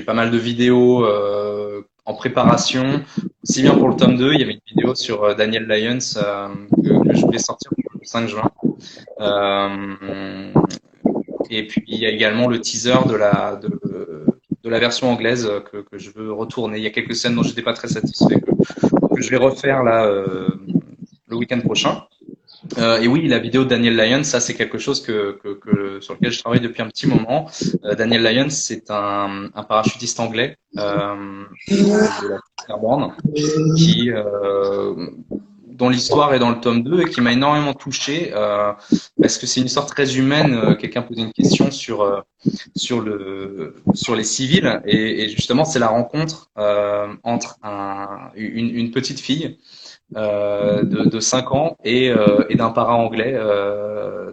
pas mal de vidéos en préparation. Aussi bien pour le tome 2, il y avait une vidéo sur Daniel Lyons que, que je voulais sortir 5 juin. Euh, et puis il y a également le teaser de la de, la version anglaise que, je veux retourner. Il y a quelques scènes dont j'étais pas très satisfait que, je vais refaire là euh, le week-end prochain. Euh, et oui, la vidéo de Daniel Lyons, ça c'est quelque chose que, que, sur lequel je travaille depuis un petit moment. Daniel Lyons, c'est un, un parachutiste anglais de la Airborne qui dont l'histoire est dans le tome 2 et qui m'a énormément touché euh, parce que c'est une histoire très humaine. Euh, Quelqu'un posait une question sur euh, sur le sur les civils et, et justement c'est la rencontre euh, entre un, une, une petite fille euh, de, de 5 ans et, euh, et d'un para anglais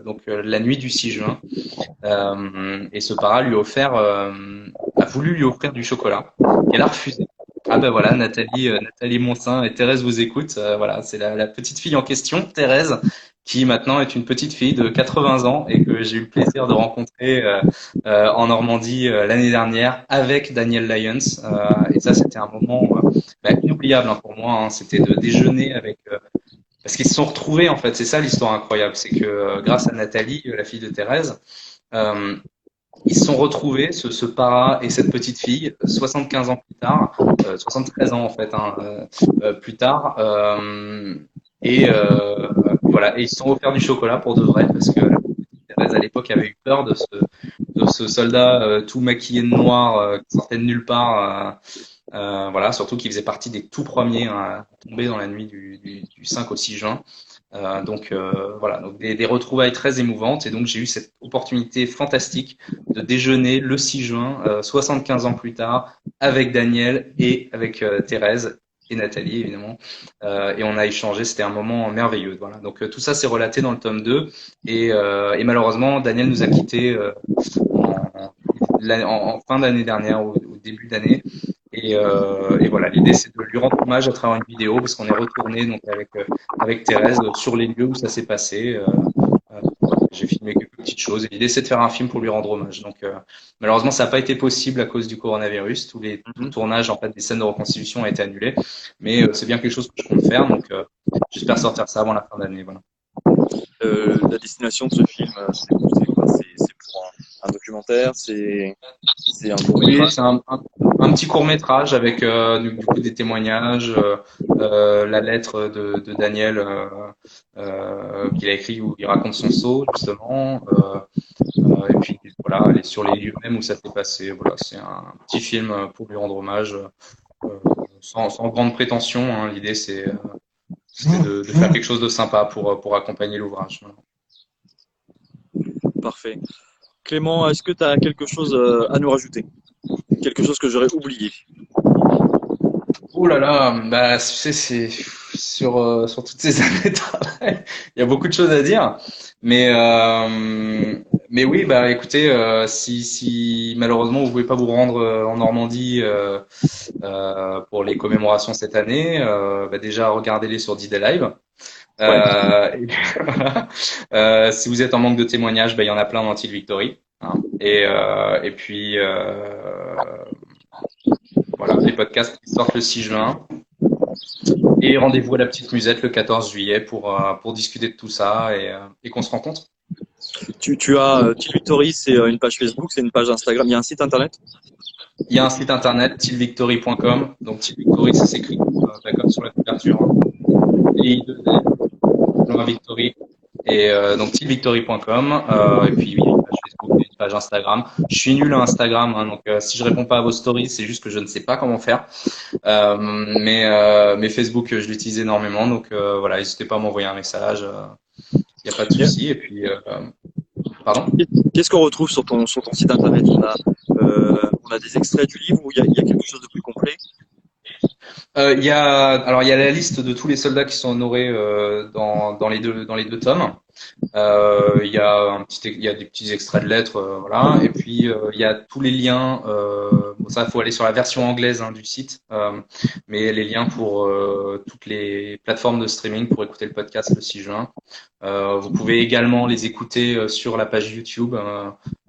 donc la nuit du 6 juin et ce para lui a offert a voulu lui offrir du chocolat et elle a refusé ah ben voilà Nathalie euh, Nathalie Monsin et Thérèse vous écoutent Euh, voilà c'est la, la petite fille en question Thérèse qui maintenant est une petite fille de 80 ans et que j'ai eu le plaisir de rencontrer euh, euh, en Normandie euh, l'année dernière avec Daniel Lyons. Euh, et ça, c'était un moment bah, inoubliable hein, pour moi. hein. C'était de déjeuner avec... parce qu'ils se sont retrouvés, en fait. C'est ça l'histoire incroyable. C'est que grâce à Nathalie, la fille de Thérèse, ils se sont retrouvés, ce, ce para et cette petite fille, 75 ans plus tard, euh, 73 ans en fait, hein, euh, euh, plus tard. euh, et euh, voilà, et ils se sont offerts du chocolat pour de vrai, parce que la Thérèse à l'époque avait eu peur de ce, de ce soldat tout maquillé de noir qui sortait de nulle part. voilà, surtout qu'il faisait partie des tout premiers hein, à tomber dans la nuit du, du, du 5 au 6 juin. Euh, donc euh, voilà, donc des, des retrouvailles très émouvantes. Et donc j'ai eu cette opportunité fantastique de déjeuner le 6 juin, euh, 75 ans plus tard, avec Daniel et avec euh, Thérèse et Nathalie évidemment. Euh, et on a échangé, c'était un moment merveilleux. Voilà. Donc euh, tout ça c'est relaté dans le tome 2. Et, et malheureusement, Daniel nous a quittés en, en, en fin d'année dernière, au, au début d'année. Et, euh, et voilà, l'idée c'est de lui rendre hommage à travers une vidéo parce qu'on est retourné donc avec euh, avec Thérèse euh, sur les lieux où ça s'est passé. Euh, J'ai filmé quelques petites choses. Et l'idée c'est de faire un film pour lui rendre hommage. Donc euh, malheureusement ça n'a pas été possible à cause du coronavirus. Tous les tout le tournage en fait des scènes de reconstitution a été annulé. Mais euh, c'est bien quelque chose que je compte faire. Donc euh, j'espère sortir ça avant la fin d'année. Voilà. Euh, La destination de ce film, c'est pour un, documentaire C'est c'est un court Oui, métrage c'est un, un, un petit court métrage avec euh, du, du coup des témoignages, euh, euh, la lettre de, de Daniel euh, euh, qu'il a écrit où il raconte son saut justement, euh, euh, et puis voilà, aller sur les lieux même où ça s'est passé. Voilà, c'est un petit film pour lui rendre hommage, euh, sans, sans grande prétention. hein. L'idée c'est de, de faire quelque chose de sympa pour pour accompagner l'ouvrage. Voilà. Parfait. Clément, est-ce que tu as quelque chose euh, à nous rajouter? Quelque chose que j'aurais oublié? Oh là là, bah, c'est sur, euh, sur toutes ces années de travail, il y a beaucoup de choses à dire. Mais, euh, mais oui, bah, écoutez, si, si malheureusement vous pouvez pas vous rendre en Normandie pour les commémorations cette année, bah, déjà regardez-les sur D-Day Live. Euh. Euh, si vous êtes en manque de témoignages, bah, il y en a plein dans Till Victory. hein. Et, euh, et puis, voilà, les podcasts sortent le 6 juin. Et rendez-vous à la petite musette le 14 juillet pour, pour discuter de tout ça et, et qu'on se rencontre. Tu, tu as Till Victory, c'est une page Facebook, c'est une page Instagram, il y a un site internet? Il y a un site internet, tilvictory.com. Donc, tilvictory, ça s'écrit d'accord sur la couverture. Et Victory. Et euh, donc, tilvictory.com. Euh, et puis, une page une page Instagram. Je suis nul à Instagram, hein, donc si je réponds pas à vos stories, c'est juste que je ne sais pas comment faire. mais, Facebook, je l'utilise énormément. Donc, voilà, n'hésitez pas à m'envoyer un message. Il n'y a pas de souci. Et puis, pardon? Qu'est-ce qu'on retrouve sur ton, sur ton site internet? On a, euh, des extraits du livre ou il y a, y a, quelque chose de plus euh, Il y a alors il y a la liste de tous les soldats qui sont honorés euh, dans, dans les deux dans les deux tomes. Euh, il y a y a des petits extraits de lettres, euh, voilà. Et puis euh, il y a tous les liens. bon, ça, faut aller sur la version anglaise hein, du site, mais les liens pour toutes les plateformes de streaming pour écouter le podcast le 6 juin. vous pouvez également les écouter sur la page YouTube.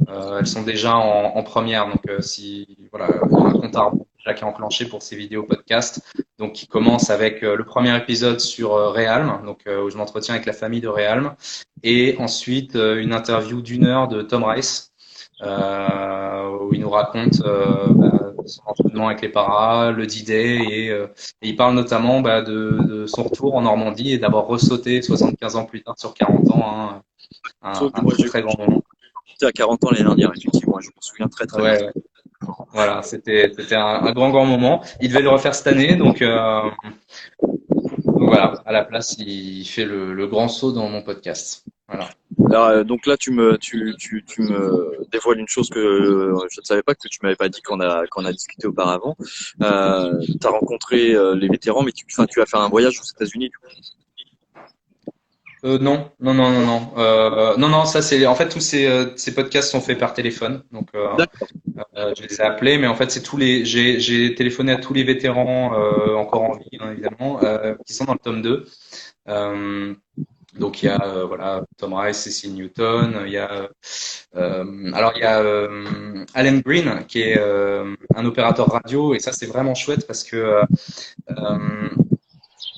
elles sont déjà en, première, donc si voilà, un compte à déjà qui est enclenché pour ces vidéos podcasts. Donc, qui commence avec le premier épisode sur Realm, donc où je m'entretiens avec la famille de Realm, et ensuite euh, une interview d'une heure de Tom Rice euh, où il nous raconte euh, bah, son entraînement avec les paras, le D-Day et, il parle notamment bah, de, son retour en Normandie et d'avoir ressauté 75 ans plus tard sur 40 ans, hein, un, très, grand moment. À 40 ans l'année dernière, effectivement, je me souviens très très bien. Voilà, c'était un, grand grand moment. Il devait le refaire cette année, donc, voilà. À la place, il fait le, grand saut dans mon podcast. Euh, donc là, tu me, tu, tu, me dévoiles une chose que je ne savais pas, que tu m'avais pas dit qu'on a, a discuté auparavant. Euh, tu as rencontré euh, les vétérans, mais tu, tu as fait un voyage aux États-Unis. Euh, non, non, non, non, non, euh, non, non. Ça c'est, en fait, tous ces, ces podcasts sont faits par téléphone. Donc, je les ai appelés, mais en fait, c'est tous les. J'ai, j'ai téléphoné à tous les vétérans encore en vie, hein, évidemment, qui sont dans le tome 2. Donc il y a euh, voilà Tom Rice, Cecil Newton, il y a euh, alors il y a euh, Alan Green qui est un opérateur radio et ça c'est vraiment chouette parce que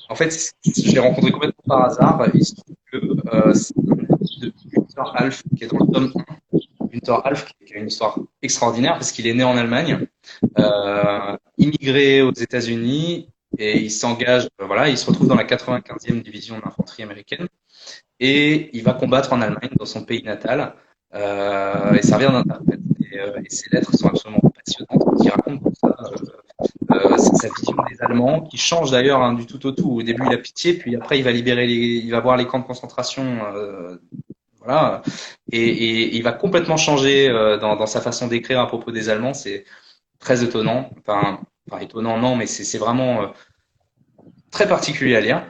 en fait je l'ai rencontré complètement par hasard. Il se trouve que de Günther Alf qui est dans le tome 1, Günther Alf qui a une histoire extraordinaire parce qu'il est né en Allemagne, immigré aux États-Unis et il s'engage, voilà, il se retrouve dans la 95e division d'infanterie américaine et il va combattre en Allemagne, dans son pays natal, euh, et servir d'interprète. Et, euh, et, ses lettres sont absolument passionnantes. Il raconte ça, euh, euh sa vision des Allemands, qui change d'ailleurs hein, du tout au tout. Au début, il a pitié, puis après, il va libérer, les, il va voir les camps de concentration. Euh, voilà, et, il va complètement changer euh, dans, sa façon d'écrire à propos des Allemands. C'est très étonnant. Enfin, étonnant, non, mais c'est vraiment très particulier à lire.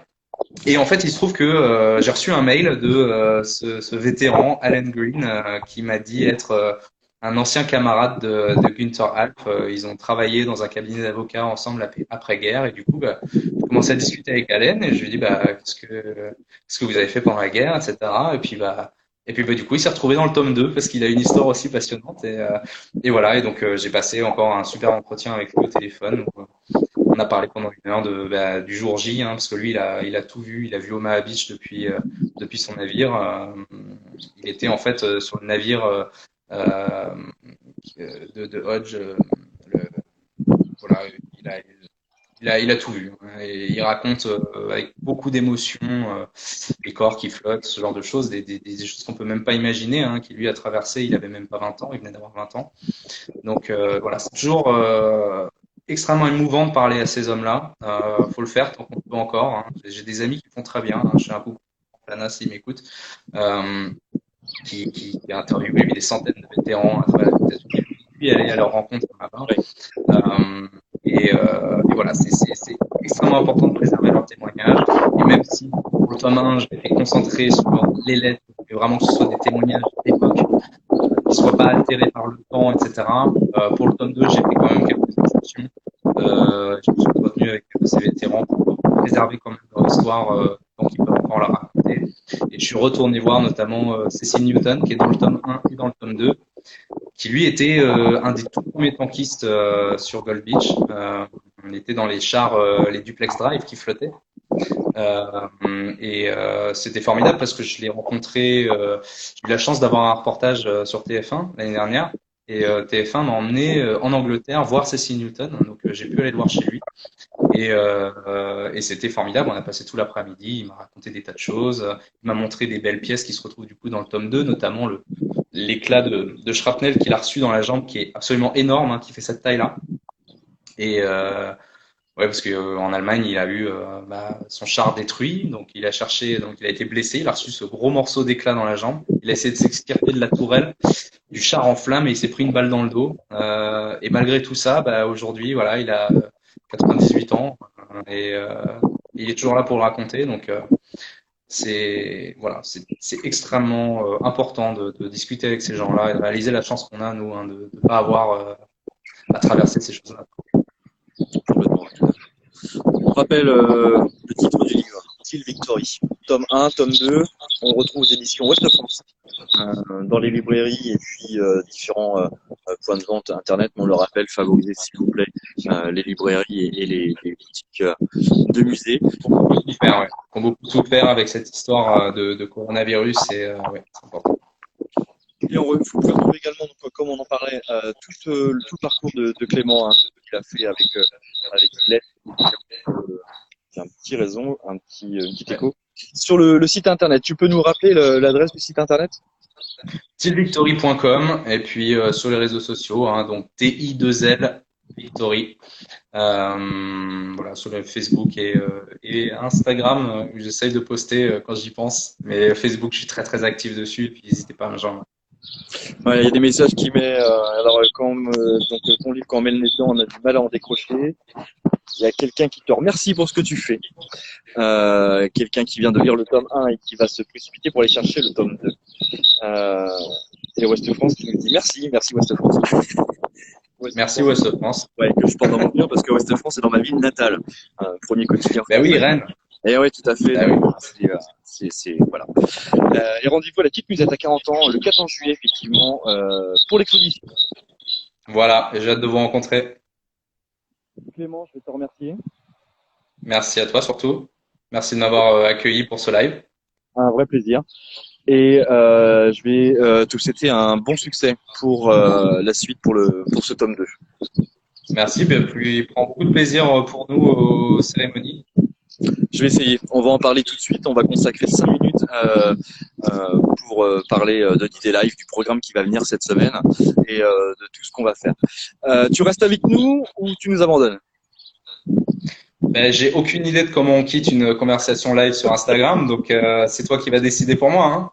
Et en fait, il se trouve que j'ai reçu un mail de ce, vétéran, Alan Green, qui m'a dit être un ancien camarade de, de Günther Alp. ils ont travaillé dans un cabinet d'avocats ensemble après-guerre. Et du coup, bah, j'ai commencé à discuter avec Alan et je lui dit bah, qu'est-ce que, qu'est-ce que vous avez fait pendant la guerre, etc. Et puis, bah, et puis bah, du coup, il s'est retrouvé dans le tome 2 parce qu'il a une histoire aussi passionnante. Et, et voilà, et donc j'ai passé encore un super entretien avec lui au téléphone. Donc, on a parlé pendant une heure de, bah, du jour J, hein, parce que lui, il a, il a tout vu. Il a vu Omaha Beach depuis, euh, depuis son navire. Euh, il était en fait euh, sur le navire de, de, Hodge. Voilà, il a, tout vu. Hein, et il raconte avec beaucoup d'émotion les corps qui flottent, ce genre de choses, des, choses qu'on peut même pas imaginer, hein, qui lui a traversé. Il avait même pas 20 ans, il venait d'avoir 20 ans. Donc voilà, c'est toujours extrêmement émouvant de parler à ces hommes-là. Euh, faut le faire tant qu'on peut encore. Hein. J'ai des amis qui font très bien. Hein. J'ai un couple, Plana s'il m'écoute, euh, qui, qui, a interviewé des centaines de vétérans à travers les États-Unis. Puis aller à leur rencontre. Euh, et, euh, et, voilà, c'est extrêmement important de préserver leurs témoignages. Et même si pour le tome 1, je été concentré sur les lettres, et vraiment que ce soit des témoignages d'époque, qui soient pas altérés par le temps, etc. Euh, pour le tome 2, j'ai fait quand même quelques exceptions. Euh, je me suis retenu avec ces vétérans pour préserver quand même leur histoire, euh, donc ils peuvent encore la raconter. Et je suis retourné voir notamment euh, Cecil Newton, qui est dans le tome 1 et dans le tome 2, qui lui était euh, un des tout premiers tankistes euh, sur Gold Beach. on était dans les chars, les duplex drive qui flottaient. Euh, et euh, c'était formidable parce que je l'ai rencontré. Euh, j'ai eu la chance d'avoir un reportage sur TF1 l'année dernière Et TF1 m'a emmené en Angleterre voir Cecil Newton. Donc j'ai pu aller le voir chez lui. Et, et c'était formidable. On a passé tout l'après-midi. Il m'a raconté des tas de choses. Il m'a montré des belles pièces qui se retrouvent du coup dans le tome 2, notamment le l'éclat de, de shrapnel qu'il a reçu dans la jambe, qui est absolument énorme, hein, qui fait cette taille-là. Et euh, Ouais, parce que euh, Allemagne, il a eu euh, bah, son char détruit, donc il a cherché, donc il a été blessé, il a reçu ce gros morceau d'éclat dans la jambe. Il a essayé de s'extirper de la tourelle, du char en flammes et il s'est pris une balle dans le dos. Euh, et malgré tout ça, bah, aujourd'hui, voilà, il a 98 ans et il est toujours là pour le raconter. Donc c'est voilà, c'est extrêmement important de, de, discuter avec ces gens-là et de réaliser la chance qu'on a nous hein, de ne pas avoir à traverser ces choses-là. On rappelle euh, le titre du livre, Till Victory. Tome 1, tome 2, on retrouve aux éditions Ouest France euh, dans les librairies et puis euh, différents points de vente internet. on le rappelle, favorisez s'il vous plaît les librairies et, les, boutiques de musées. Faire, ouais. On tout faire avec cette histoire de, coronavirus et ouais, c'est important. Et on, retrouver également, donc, comme on en parlait, euh, tout, euh, tout, le parcours de, de Clément, hein, ce qu'il a fait avec, euh, avec. C'est un petit raison, un petit, une petite écho. Sur le, le, site internet, tu peux nous rappeler l'adresse du site internet? Tilvictory.com et puis euh, sur les réseaux sociaux, hein, donc TI2L Victory. Euh, voilà, sur le Facebook et, euh, et Instagram, j'essaye de poster quand j'y pense. Mais Facebook, je suis très très actif dessus. Puis n'hésitez pas à me joindre. Il y a des messages qui met. Euh, alors quand euh, donc ton livre quand on met le nez dedans, on a du mal à en décrocher. Il y a quelqu'un qui te remercie pour ce que tu fais. Euh, quelqu'un qui vient de lire le tome 1 et qui va se précipiter pour aller chercher le tome 2. Euh, et West France qui nous dit merci, merci West France. merci West France. Ouais, que je porte dans mon cœur parce que West France est dans ma ville natale. premier quotidien. Ben oui, Rennes. Et eh oui, tout à fait. Ah c'est, voilà. Euh, et rendez-vous à la petite musette à 40 ans le 14 juillet, effectivement, euh, pour l'exposition. Voilà, j'ai hâte de vous rencontrer. Clément, je vais te remercier. Merci à toi surtout. Merci de m'avoir euh, accueilli pour ce live. Un vrai plaisir. Et euh, je vais euh, te souhaiter un bon succès pour euh, la suite, pour, le, pour ce tome 2. Merci, ben, il prend beaucoup de plaisir pour nous aux cérémonies. Je vais essayer. On va en parler tout de suite. On va consacrer cinq minutes euh, euh, pour euh, parler de l'idée live, du programme qui va venir cette semaine et de tout ce qu'on va faire. tu restes avec nous ou tu nous abandonnes? Ben, J'ai aucune idée de comment on quitte une conversation live sur Instagram, donc c'est toi qui vas décider pour moi. Hein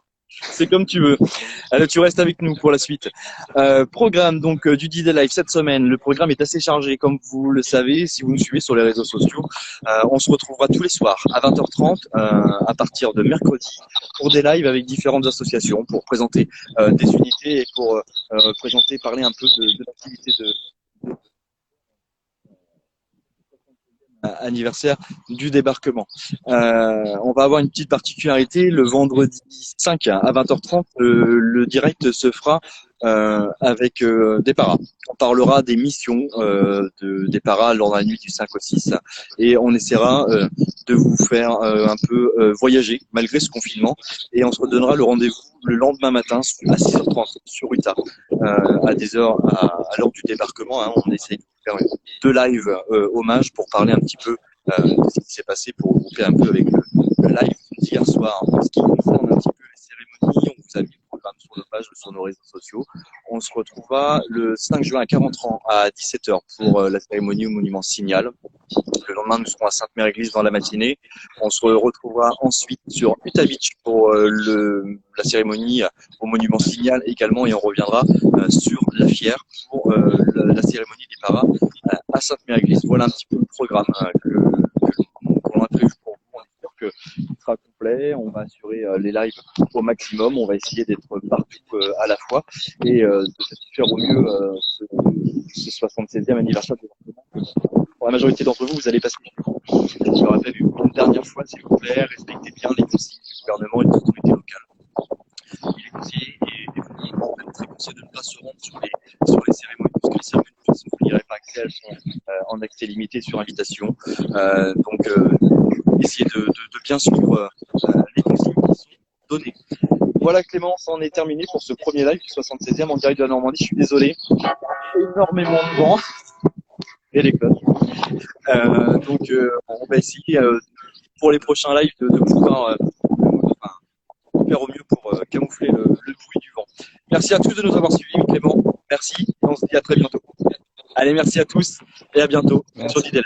c'est comme tu veux. Alors tu restes avec nous pour la suite. Euh, programme donc euh, du D-Day Live cette semaine. Le programme est assez chargé, comme vous le savez, si vous nous suivez sur les réseaux sociaux. Euh, on se retrouvera tous les soirs à 20h30 euh, à partir de mercredi pour des lives avec différentes associations pour présenter des unités et pour présenter, parler un peu de, de l'activité de, anniversaire du débarquement. Euh, on va avoir une petite particularité, le vendredi 5 à 20h30, le, direct se fera euh, avec euh, des paras. On parlera des missions euh, de, des paras lors de la nuit du 5 au 6 et on essaiera euh, de vous faire un peu voyager malgré ce confinement et on se redonnera le rendez-vous le lendemain matin à 6h30 sur Utah à des heures à, l'heure du débarquement. Hein, on essaie deux lives hommage pour parler un petit peu de ce qui s'est passé pour regrouper un peu avec le, le live d'hier soir en ce qui concerne On vous a mis sur nos pages, sur nos réseaux sociaux. On se retrouvera le 5 juin à 40 ans à 17h pour euh, la cérémonie au monument Signal. Le lendemain, nous serons à Sainte-Mère-Église dans la matinée. On se retrouvera ensuite sur Utah Beach pour euh, le, la cérémonie au monument Signal également et on reviendra euh, sur La Fière pour la, cérémonie des paras à Sainte-Mère-Église. Voilà un petit peu le programme que, que l'on a prévu pour vous. Sera On va assurer les lives au maximum. On va essayer d'être partout euh, à la fois et euh, de satisfaire au mieux euh, ce, ce 76e anniversaire de Pour la majorité d'entre vous, vous allez passer. Je le rappelle une dernière fois, s'il vous plaît, respectez bien les consignes du gouvernement et des autorités locales. Il est conseillé et effectivement, même très conseillé de ne pas se rendre sur les, cérémonies, parce que les cérémonies ne sont pas accès, elles sont euh, en accès limité sur invitation. Euh, donc, euh, essayez de, bien suivre les consignes qui sont données. voilà Clément, ça en est terminé pour ce premier live du 76e en direct de la Normandie. Je suis désolé, énormément de vent et les. Euh, donc euh, on va essayer euh, pour les prochains lives de, pouvoir euh, faire au mieux pour euh, camoufler le, le bruit du vent. Merci à tous de nous avoir suivis, Clément. Merci et on se dit à très bientôt. Allez, merci à tous et à bientôt Merci. sur Didel.